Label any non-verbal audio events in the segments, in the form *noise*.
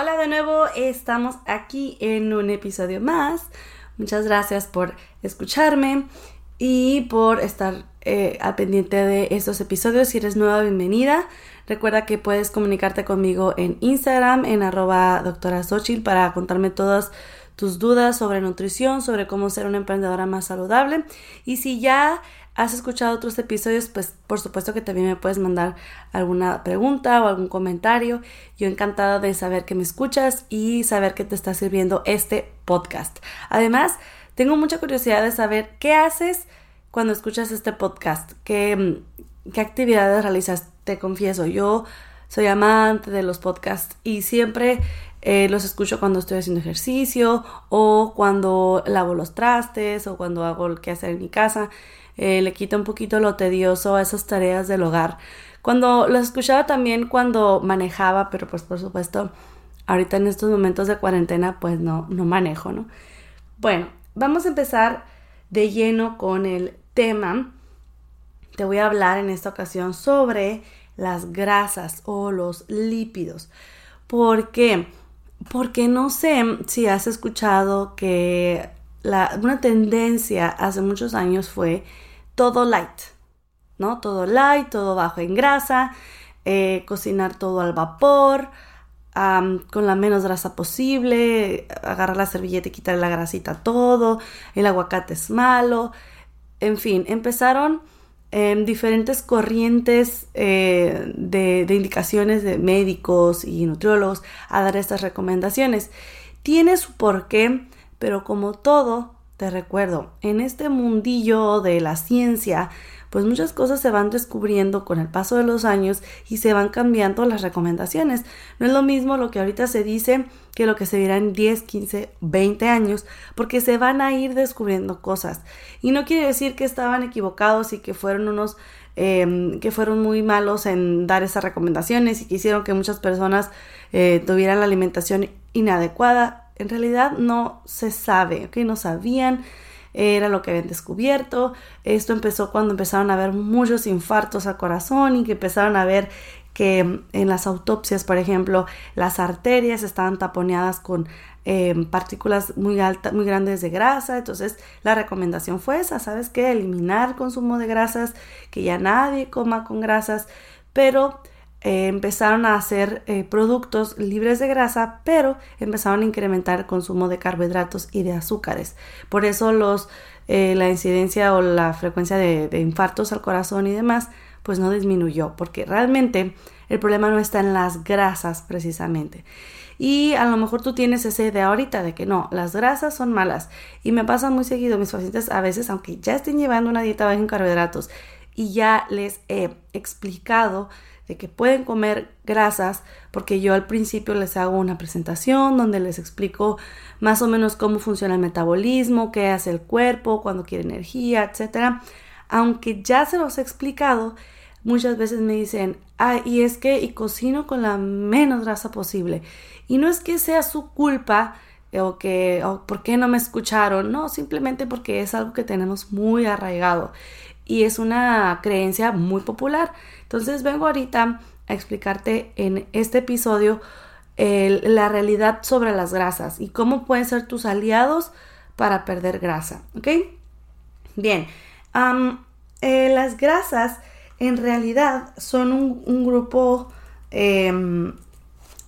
Hola de nuevo, estamos aquí en un episodio más. Muchas gracias por escucharme y por estar eh, al pendiente de estos episodios. Si eres nueva, bienvenida. Recuerda que puedes comunicarte conmigo en Instagram, en arroba doctora para contarme todas tus dudas sobre nutrición, sobre cómo ser una emprendedora más saludable. Y si ya has escuchado otros episodios, pues por supuesto que también me puedes mandar alguna pregunta o algún comentario. Yo encantada de saber que me escuchas y saber que te está sirviendo este podcast. Además, tengo mucha curiosidad de saber qué haces cuando escuchas este podcast, qué, qué actividades realizas. Te confieso, yo soy amante de los podcasts y siempre eh, los escucho cuando estoy haciendo ejercicio o cuando lavo los trastes o cuando hago el que hacer en mi casa. Eh, le quita un poquito lo tedioso a esas tareas del hogar. Cuando los escuchaba también cuando manejaba, pero pues por supuesto, ahorita en estos momentos de cuarentena, pues no, no manejo, ¿no? Bueno, vamos a empezar de lleno con el tema. Te voy a hablar en esta ocasión sobre las grasas o los lípidos. ¿Por qué? Porque no sé si has escuchado que la, una tendencia hace muchos años fue todo light, ¿no? Todo light, todo bajo en grasa, eh, cocinar todo al vapor, con la menos grasa posible, agarrar la servilleta y quitarle la grasita todo, el aguacate es malo, en fin, empezaron em, diferentes corrientes eh, de, de indicaciones de médicos y nutriólogos a dar estas recomendaciones. Tiene su porqué, pero como todo, te recuerdo, en este mundillo de la ciencia, pues muchas cosas se van descubriendo con el paso de los años y se van cambiando las recomendaciones. No es lo mismo lo que ahorita se dice que lo que se dirá en 10, 15, 20 años, porque se van a ir descubriendo cosas. Y no quiere decir que estaban equivocados y que fueron unos em, que fueron muy malos en dar esas recomendaciones y que hicieron que muchas personas eh, tuvieran la alimentación inadecuada en realidad no se sabe, ¿ok? No sabían, era lo que habían descubierto. Esto empezó cuando empezaron a haber muchos infartos al corazón y que empezaron a ver que en las autopsias, por ejemplo, las arterias estaban taponeadas con em, partículas muy altas, muy grandes de grasa. Entonces, la recomendación fue esa, ¿sabes qué? Eliminar el consumo de grasas, que ya nadie coma con grasas, pero eh, empezaron a hacer eh, productos libres de grasa, pero empezaron a incrementar el consumo de carbohidratos y de azúcares. Por eso los, eh, la incidencia o la frecuencia de, infartos al corazón y demás, pues no disminuyó, porque realmente el problema no está en las grasas precisamente. Y a lo mejor tú tienes esa idea ahorita de que no, las grasas son malas. Y me pasa muy seguido, mis pacientes a veces, aunque ya estén llevando una dieta baja en carbohidratos y ya les he explicado de que pueden comer grasas, porque yo al principio les hago una presentación donde les explico más o menos cómo funciona el metabolismo, qué hace el cuerpo, cuando quiere energía, etc. Aunque ya se los he explicado, muchas veces me dicen, ah, y es que y cocino con la menos grasa posible. Y no es que sea su culpa o que, o por qué no me escucharon, no, simplemente porque es algo que tenemos muy arraigado y es una creencia muy popular. Entonces vengo ahorita a explicarte en este episodio la realidad sobre las grasas y cómo pueden ser tus aliados para perder grasa, ¿ok? Bien, eh, las grasas en realidad son un, grupo em,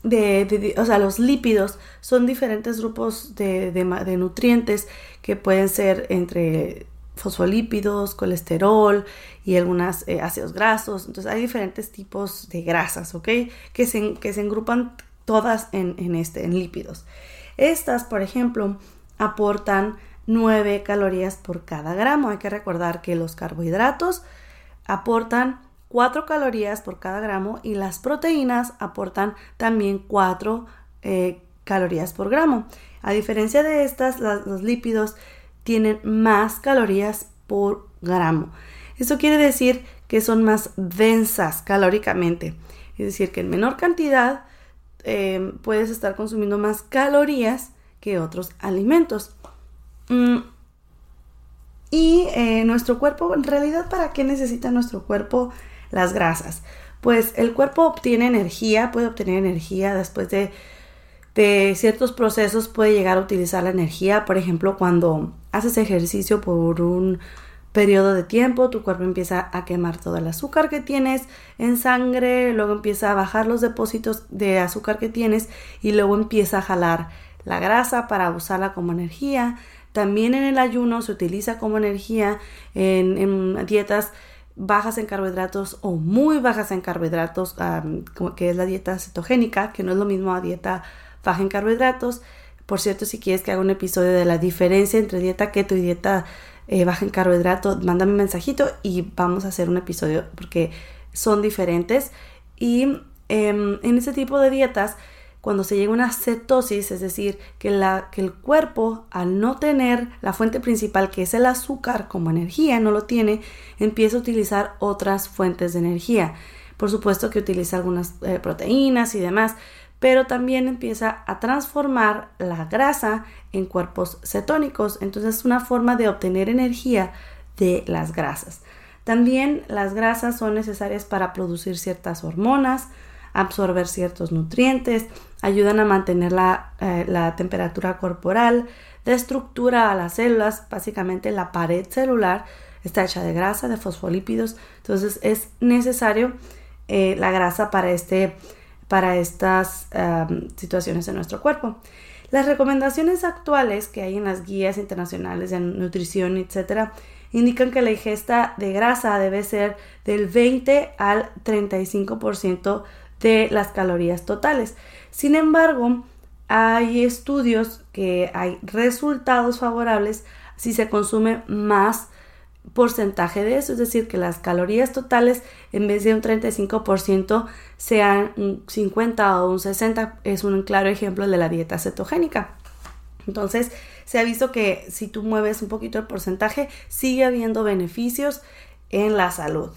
de, o sea, los lípidos son diferentes grupos de, de, nutrientes que pueden ser entre fosfolípidos, colesterol y algunos eh, ácidos grasos. Entonces hay diferentes tipos de grasas, ¿ok? Que se, que se engrupan todas en, en, este, en lípidos. Estas, por ejemplo, aportan 9 calorías por cada gramo. Hay que recordar que los carbohidratos aportan 4 calorías por cada gramo y las proteínas aportan también 4 eh, calorías por gramo. A diferencia de estas, los lípidos tienen más calorías por gramo. Eso quiere decir que son más densas calóricamente. Es decir, que en menor cantidad eh, puedes estar consumiendo más calorías que otros alimentos. Mm, y eh, nuestro cuerpo, en realidad, ¿para qué necesita nuestro cuerpo las grasas. Pues el cuerpo obtiene energía, puede obtener energía después de, de ciertos procesos, puede llegar a utilizar la energía. Por ejemplo, cuando haces ejercicio por un periodo de tiempo, tu cuerpo empieza a quemar todo el azúcar que tienes en sangre, luego empieza a bajar los depósitos de azúcar que tienes y luego empieza a jalar la grasa para usarla como energía. También en el ayuno se utiliza como energía en, dietas bajas en carbohidratos o muy bajas en carbohidratos, que es la dieta cetogénica, que no es lo mismo a dieta baja en carbohidratos. Por cierto, si quieres que haga un episodio de la diferencia entre dieta keto y dieta eh, baja en carbohidratos, mándame un mensajito y vamos a hacer un episodio porque son diferentes. Y em, en ese tipo de dietas cuando se llega a una cetosis, es decir, que, la, que el cuerpo al no tener la fuente principal que es el azúcar como energía, no lo tiene, empieza a utilizar otras fuentes de energía. Por supuesto que utiliza algunas eh, proteínas y demás, pero también empieza a transformar la grasa en cuerpos cetónicos. Entonces es una forma de obtener energía de las grasas. También las grasas son necesarias para producir ciertas hormonas, absorber ciertos nutrientes, ayudan a mantener eh, la, temperatura corporal, de estructura a las células, básicamente la pared celular está hecha de grasa, de fosfolípidos, entonces es necesario eh, la grasa para, este, para estas situaciones en nuestro cuerpo. Las recomendaciones actuales que hay en las guías internacionales de nutrición, etcétera, indican que la ingesta de grasa debe ser del 20 al 35% de las calorías totales. Sin embargo, hay estudios que hay resultados favorables si se consume más porcentaje de eso, es decir, que las calorías totales en vez de un 35% sean un 50 o un 60, es un claro ejemplo de la dieta cetogénica. Entonces, se ha visto que si tú mueves un poquito el porcentaje, sigue habiendo beneficios en la salud.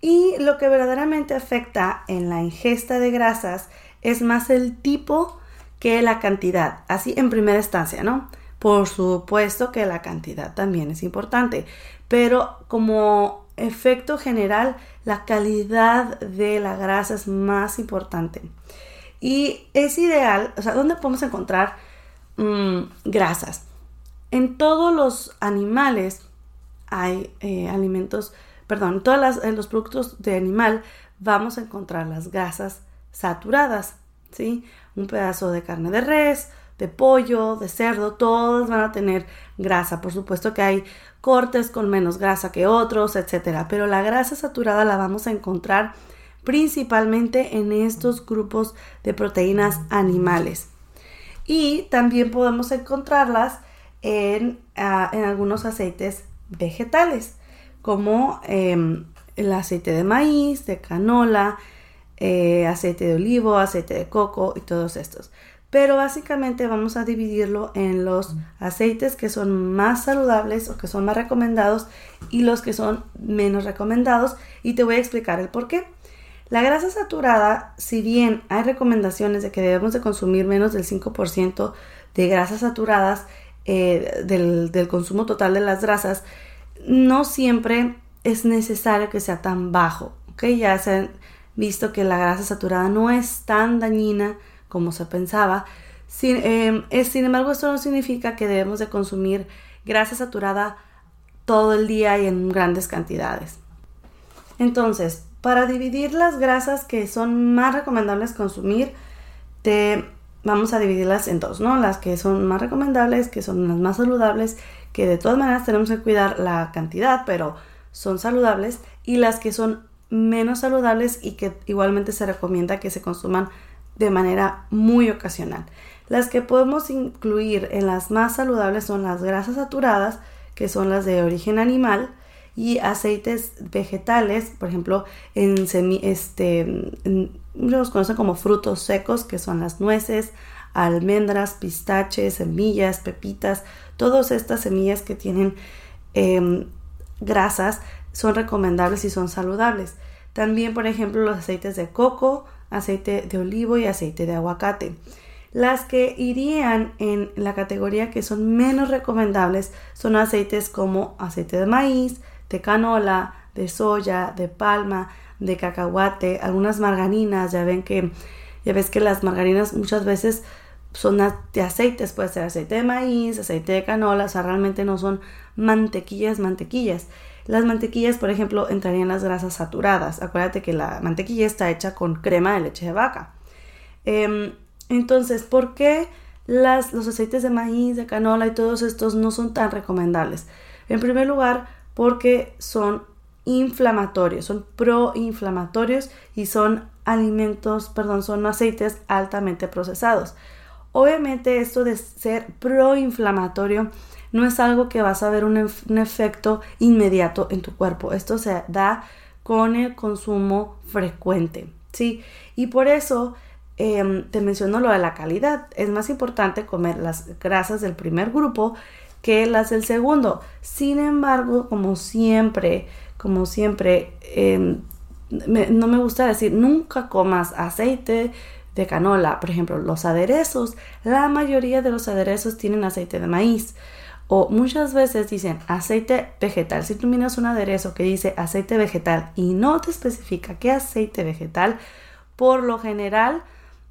Y lo que verdaderamente afecta en la ingesta de grasas es más el tipo que la cantidad, así en primera instancia, ¿no? Por supuesto que la cantidad también es importante, pero como efecto general, la calidad de la grasa es más importante. Y es ideal, o sea, ¿dónde podemos encontrar mm, grasas? En todos los animales hay eh, alimentos perdón, todos los productos de animal vamos a encontrar las grasas saturadas, ¿sí? Un pedazo de carne de res, de pollo, de cerdo, todos van a tener grasa. Por supuesto que hay cortes con menos grasa que otros, etcétera, pero la grasa saturada la vamos a encontrar principalmente en estos grupos de proteínas animales. Y también podemos encontrarlas en, ah, en algunos aceites vegetales como em, el aceite de maíz, de canola, eh, aceite de olivo, aceite de coco y todos estos. Pero básicamente vamos a dividirlo en los aceites que son más saludables o que son más recomendados y los que son menos recomendados y te voy a explicar el por qué. La grasa saturada, si bien hay recomendaciones de que debemos de consumir menos del 5% de grasas saturadas eh, del, consumo total de las grasas, no siempre es necesario que sea tan bajo, ¿ok? Ya se ha visto que la grasa saturada no es tan dañina como se pensaba. Sin, em, sin embargo, esto no significa que debemos de consumir grasa saturada todo el día y en grandes cantidades. Entonces, para dividir las grasas que son más recomendables consumir, te vamos a dividirlas en dos, ¿no? Las que son más recomendables, que son las más saludables, que de todas maneras tenemos que cuidar la cantidad, pero son saludables, y las que son menos saludables y que igualmente se recomienda que se consuman de manera muy ocasional. Las que podemos incluir en las más saludables son las grasas saturadas, que son las de origen animal, y aceites vegetales, por ejemplo, en semi, este, los conocen como frutos secos, que son las nueces, almendras, pistaches, semillas, pepitas, todas estas semillas que tienen em, grasas son recomendables y son saludables. También, por ejemplo, los aceites de coco, aceite de olivo y aceite de aguacate. Las que irían en la categoría que son menos recomendables son aceites como aceite de maíz, de canola, de soya, de palma, de cacahuate, algunas margarinas, ya ven que ya ves que las margarinas muchas veces son de aceites, puede ser aceite de maíz, aceite de canola, o sea, realmente no son mantequillas, mantequillas. Las mantequillas, por ejemplo, entrarían las grasas saturadas. Acuérdate que la mantequilla está hecha con crema de leche de vaca. Em, entonces, ¿por qué las, los aceites de maíz, de canola y todos estos no son tan recomendables? En primer lugar, porque son inflamatorios, son proinflamatorios y son alimentos, perdón, son aceites altamente procesados. Obviamente esto de ser proinflamatorio no es algo que vas a ver un, efecto inmediato en tu cuerpo. Esto se da con el consumo frecuente, ¿sí? Y por eso em, te menciono lo de la calidad. Es más importante comer las grasas del primer grupo que las del segundo. Sin embargo, como siempre, como siempre, em, no me gusta decir nunca comas aceite de canola. Por ejemplo, los aderezos. La mayoría de los aderezos tienen aceite de maíz. O muchas veces dicen aceite vegetal. Si tú miras un aderezo que dice aceite vegetal y no te especifica qué aceite vegetal, por lo general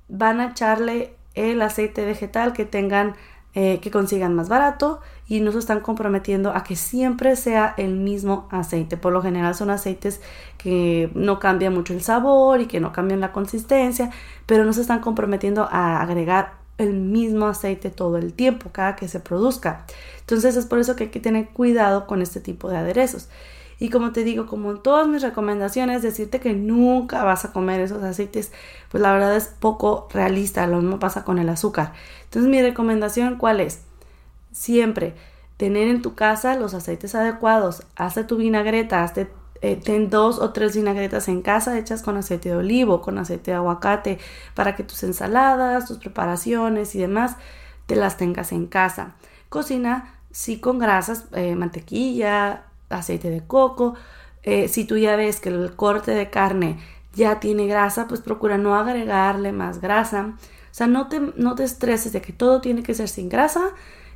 van a echarle el aceite vegetal que tengan eh, que consigan más barato y no se están comprometiendo a que siempre sea el mismo aceite. Por lo general son aceites que no cambian mucho el sabor y que no cambian la consistencia, pero no se están comprometiendo a agregar el mismo aceite todo el tiempo, cada que se produzca. Entonces es por eso que hay que tener cuidado con este tipo de aderezos. Y como te digo, como en todas mis recomendaciones, decirte que nunca vas a comer esos aceites, pues la verdad es poco realista. Lo mismo pasa con el azúcar. Entonces mi recomendación, ¿cuál es? Siempre tener en tu casa los aceites adecuados. Hazte tu vinagreta, hazte eh, ten dos o tres vinagretas en casa hechas con aceite de olivo, con aceite de aguacate, para que tus ensaladas, tus preparaciones y demás te las tengas en casa. Cocina sí con grasas, eh, mantequilla, aceite de coco. Eh, si tú ya ves que el corte de carne ya tiene grasa, pues procura no agregarle más grasa. O sea, no te, no te estreses de que todo tiene que ser sin grasa,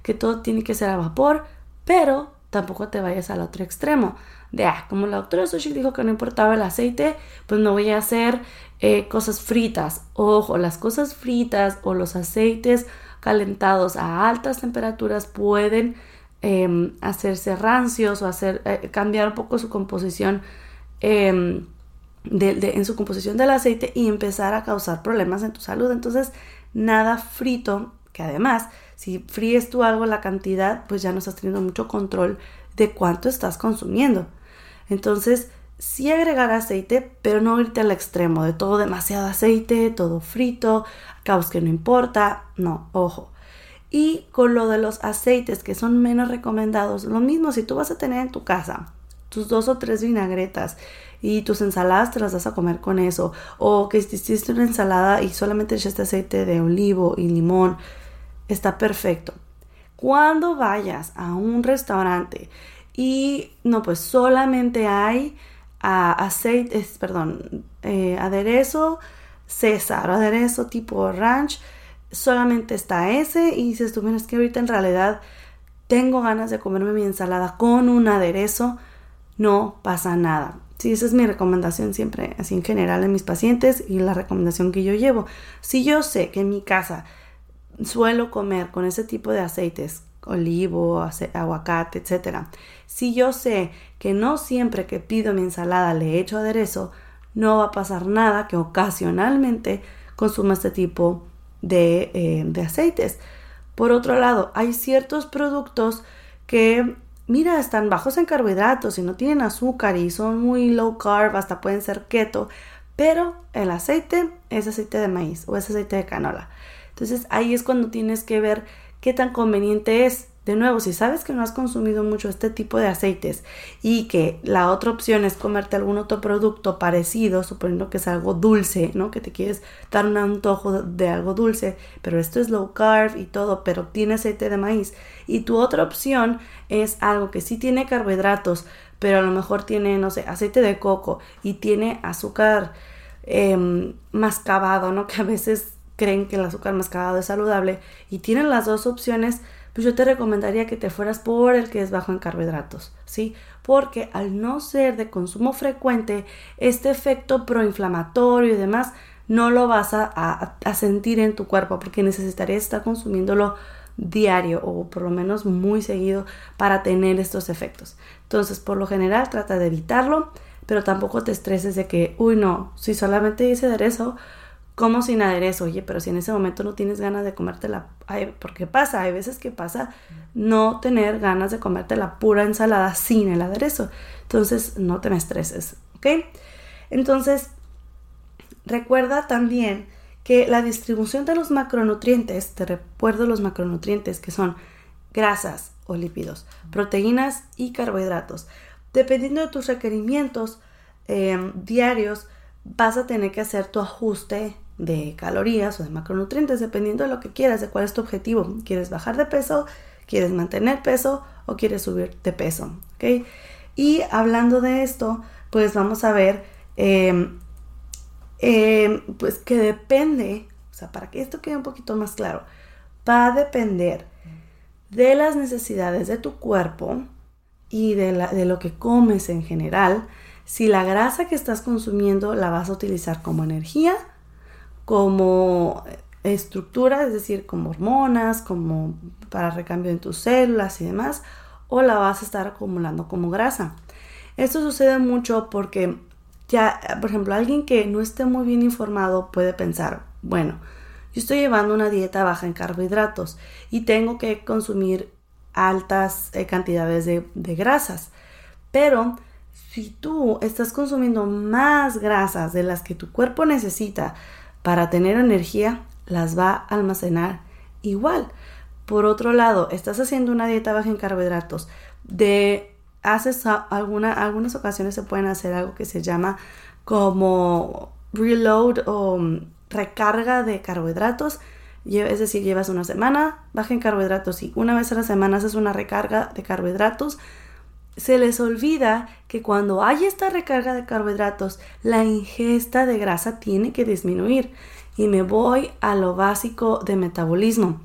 que todo tiene que ser a vapor, pero tampoco te vayas al otro extremo de, ah, como la doctora Sushi dijo que no importaba el aceite, pues no voy a hacer eh, cosas fritas. Ojo, las cosas fritas o los aceites calentados a altas temperaturas pueden em, hacerse rancios o hacer eh, cambiar un poco su composición em, en su composición del aceite y empezar a causar problemas en tu salud. Entonces, nada frito, que además, si fríes tú algo la cantidad, pues ya no estás teniendo mucho control de cuánto estás consumiendo. Entonces, sí agregar aceite, pero no irte al extremo de todo demasiado aceite, todo frito, caos que no importa, no, ojo. Y con lo de los aceites que son menos recomendados, lo mismo si tú vas a tener en tu casa tus dos o tres vinagretas y tus ensaladas te las vas a comer con eso, o que hiciste una ensalada y solamente echaste aceite de olivo y limón, está perfecto. Cuando vayas a un restaurante y no, pues solamente hay aceite, perdón, eh, aderezo César, aderezo tipo ranch, solamente está ese y dices tú, mira, es que ahorita en realidad tengo ganas de comerme mi ensalada con un aderezo, no pasa nada. Sí, esa es mi recomendación siempre, así en general en mis pacientes y la recomendación que yo llevo. Si yo sé que en mi casa suelo comer con ese tipo de aceites olivo, aguacate, etc. Si yo sé que no siempre que pido mi ensalada le echo aderezo, no va a pasar nada que ocasionalmente consuma este tipo de, eh, de aceites. Por otro lado, hay ciertos productos que, mira, están bajos en carbohidratos y no tienen azúcar y son muy low carb, hasta pueden ser keto, pero el aceite es aceite de maíz o es aceite de canola. Entonces ahí es cuando tienes que ver qué tan conveniente es. De nuevo, si sabes que no has consumido mucho este tipo de aceites y que la otra opción es comerte algún otro producto parecido, suponiendo que es algo dulce, ¿no? Que te quieres dar un antojo de algo dulce, pero esto es low carb y todo, pero tiene aceite de maíz. Y tu otra opción es algo que sí tiene carbohidratos, pero a lo mejor tiene, no sé, aceite de coco y tiene azúcar eh, mascabado, ¿no? *laughs* Que a veces creen que el azúcar mascabado es saludable y tienen las dos opciones, pues yo te recomendaría que te fueras por el que es bajo en carbohidratos, ¿sí? Porque al no ser de consumo frecuente, este efecto proinflamatorio y demás no lo vas a, sentir en tu cuerpo porque necesitarías estar consumiéndolo diario o por lo menos muy seguido para tener estos efectos. Entonces, por lo general, trata de evitarlo, pero tampoco te estreses de que, uy, no, si solamente hice aderezo, como sin aderezo, oye, pero si en ese momento no tienes ganas de comértela, porque pasa, hay veces que pasa no tener ganas de comerte la pura ensalada sin el aderezo. Entonces, no te me estreses, ¿ok? Entonces, recuerda también que la distribución de los macronutrientes, te recuerdo los macronutrientes que son grasas o lípidos, proteínas y carbohidratos. Dependiendo de tus requerimientos eh, diarios, vas a tener que hacer tu ajuste de calorías o de macronutrientes, dependiendo de lo que quieras, de cuál es tu objetivo. ¿Quieres bajar de peso? ¿Quieres mantener peso? ¿O quieres subir de peso? ¿Okay? Y hablando de esto, pues vamos a ver, em, em, pues que depende, o sea, para que esto quede un poquito más claro, va a depender de las necesidades de tu cuerpo y de, la, de lo que comes en general, si la grasa que estás consumiendo la vas a utilizar como energía como estructura, es decir, como hormonas, como para recambio en tus células y demás, o la vas a estar acumulando como grasa. Esto sucede mucho porque ya, por ejemplo, alguien que no esté muy bien informado puede pensar, bueno, yo estoy llevando una dieta baja en carbohidratos y tengo que consumir altas eh, cantidades de, de grasas, pero si tú estás consumiendo más grasas de las que tu cuerpo necesita para tener energía, las va a almacenar igual. Por otro lado, estás haciendo una dieta baja en carbohidratos, de haces alguna, algunas ocasiones se pueden hacer algo que se llama como reload o mm, recarga de carbohidratos. Es decir, llevas una semana baja en carbohidratos y una vez a la semana haces una recarga de carbohidratos. Se les olvida que cuando hay esta recarga de carbohidratos, la ingesta de grasa tiene que disminuir. Y me voy a lo básico de metabolismo.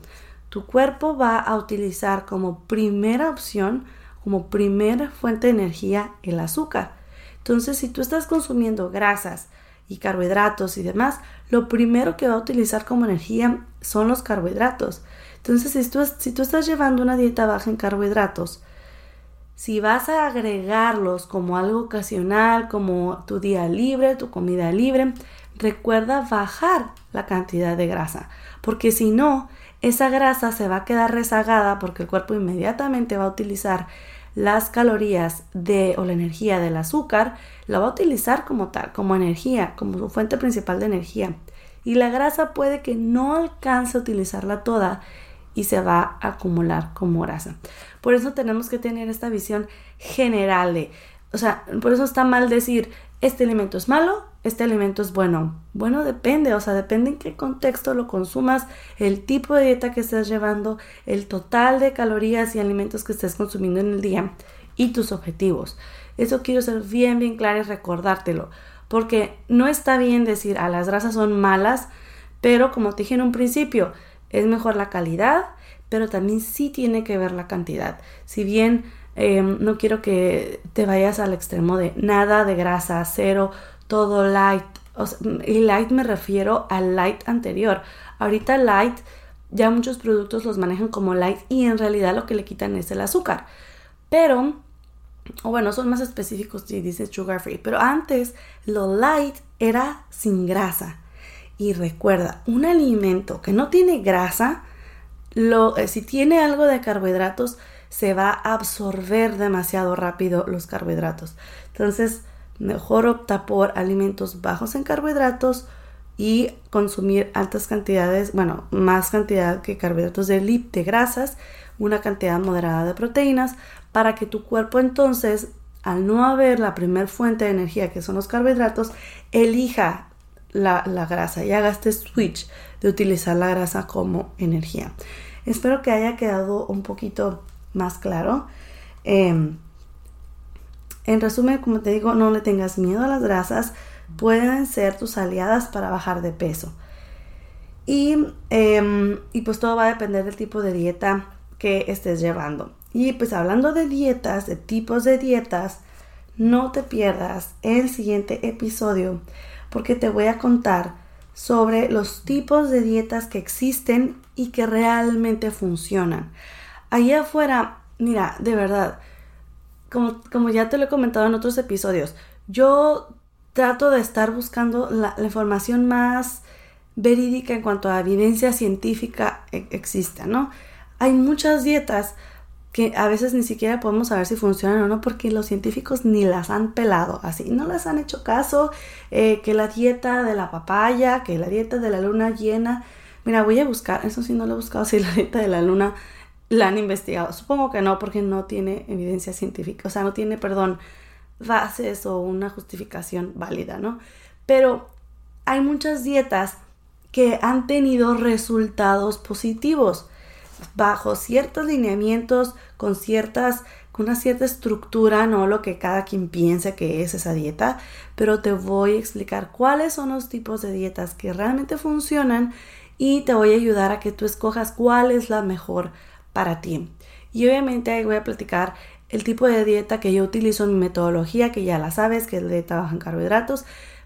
Tu cuerpo va a utilizar como primera opción, como primera fuente de energía, el azúcar. Entonces, si tú estás consumiendo grasas y carbohidratos y demás, lo primero que va a utilizar como energía son los carbohidratos. Entonces, si tú, si tú estás llevando una dieta baja en carbohidratos, si vas a agregarlos como algo ocasional, como tu día libre, tu comida libre, recuerda bajar la cantidad de grasa, porque si no, esa grasa se va a quedar rezagada porque el cuerpo inmediatamente va a utilizar las calorías de o la energía del azúcar, la va a utilizar como tal, como energía, como su fuente principal de energía. Y la grasa puede que no alcance a utilizarla toda y se va a acumular como grasa. Por eso tenemos que tener esta visión general de, o sea, por eso está mal decir, este alimento es malo, este alimento es bueno. Bueno, depende, o sea, depende en qué contexto lo consumas, el tipo de dieta que estés llevando, el total de calorías y alimentos que estés consumiendo en el día y tus objetivos. Eso quiero ser bien, bien claro y recordártelo, porque no está bien decir, a ah, las grasas son malas, pero como te dije en un principio, es mejor la calidad, pero también sí tiene que ver la cantidad. Si bien em, no quiero que te vayas al extremo de nada de grasa, cero, todo light. y light me refiero al light anterior. Ahorita light ya muchos productos los manejan como light y en realidad lo que le quitan es el azúcar. Pero, o bueno, son más específicos si dice sugar free, pero antes lo light era sin grasa. Y recuerda, un alimento que no tiene grasa, eh, si tiene algo de carbohidratos, se va a absorber demasiado rápido los carbohidratos. Entonces, mejor opta por alimentos bajos en carbohidratos y consumir altas cantidades, bueno, más cantidad que carbohidratos de, de grasas, una cantidad moderada de proteínas, para que tu cuerpo entonces, al no haber la primer fuente de energía que son los carbohidratos, elija la, grasa y haga este switch de utilizar la grasa como energía. Espero que haya quedado un poquito más claro. Em, en resumen, como te digo, no le tengas miedo a las grasas, pueden ser tus aliadas para bajar de peso. Y, em, y, pues todo va a depender del tipo de dieta que estés llevando. Y pues hablando de dietas, de tipos de dietas, no te pierdas el siguiente episodio porque te voy a contar sobre los tipos de dietas que existen y que realmente funcionan. Allá afuera, mira, de verdad, como, como ya te lo he comentado en otros episodios, yo trato de estar buscando la, información más verídica en cuanto a evidencia científica e, exista, ¿no? Hay muchas dietas que a veces ni siquiera podemos saber si funcionan o no porque los científicos ni las han pelado así, no las han hecho caso, eh, que la dieta de la papaya, que la dieta de la luna llena, mira, voy a buscar, eso sí no lo he buscado, *laughs* si la dieta de la luna la han investigado, supongo que no porque no tiene evidencia científica, o sea, no tiene, perdón, bases o una justificación válida, ¿no? Pero hay muchas dietas que han tenido resultados positivos bajo ciertos lineamientos, con ciertas, con una cierta estructura, no lo que cada quien piensa que es esa dieta, pero te voy a explicar cuáles son los tipos de dietas que realmente funcionan y te voy a ayudar a que tú escojas cuál es la mejor para ti. Y obviamente ahí voy a platicar el tipo de dieta que yo utilizo en mi metodología, que ya la sabes, que es de dieta baja en carbohidratos,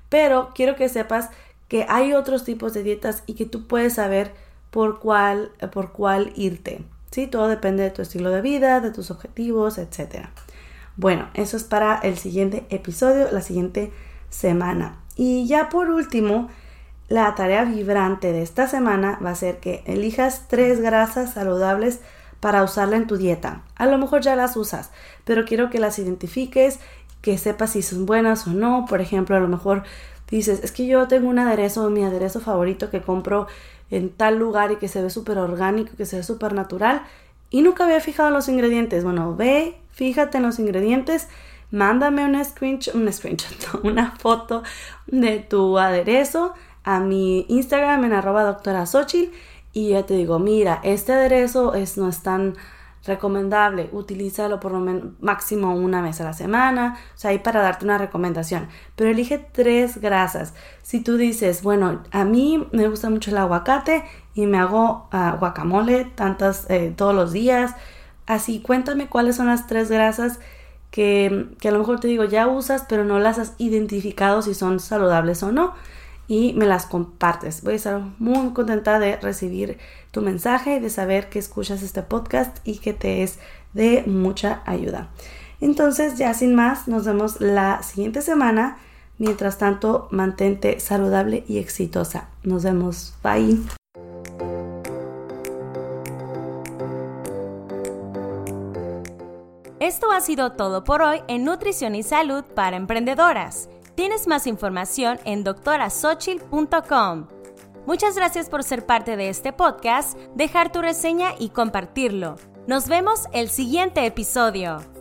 pero quiero que sepas que hay otros tipos de dietas y que tú puedes saber por cuál, por cuál irte. ¿sí? Todo depende de tu estilo de vida, de tus objetivos, etc. Bueno, eso es para el siguiente episodio, la siguiente semana. Y ya por último, la tarea vibrante de esta semana va a ser que elijas tres grasas saludables para usarla en tu dieta. A lo mejor ya las usas, pero quiero que las identifiques, que sepas si son buenas o no. Por ejemplo, a lo mejor dices, es que yo tengo un aderezo, mi aderezo favorito que compro en tal lugar y que se ve súper orgánico, que se ve súper natural y nunca había fijado los ingredientes. Bueno, ve, fíjate en los ingredientes, mándame un screenshot, un screenshot, *laughs* una foto de tu aderezo a mi Instagram en arroba doctora y ya te digo, mira, este aderezo es, no es tan recomendable, utilízalo por lo menos máximo una vez a la semana, o sea, ahí para darte una recomendación, pero elige tres grasas. Si tú dices, bueno, a mí me gusta mucho el aguacate y me hago uh, guacamole tantas eh, todos los días, así cuéntame cuáles son las tres grasas que, que a lo mejor te digo ya usas, pero no las has identificado si son saludables o no y me las compartes. Voy a estar muy contenta de recibir tu mensaje y de saber que escuchas este podcast y que te es de mucha ayuda. Entonces, ya sin más, nos vemos la siguiente semana. Mientras tanto, mantente saludable y exitosa. Nos vemos. Bye. Esto ha sido todo por hoy en Nutrición y Salud para Emprendedoras. Tienes más información en doctorasochil.com. Muchas gracias por ser parte de este podcast, dejar tu reseña y compartirlo. Nos vemos el siguiente episodio.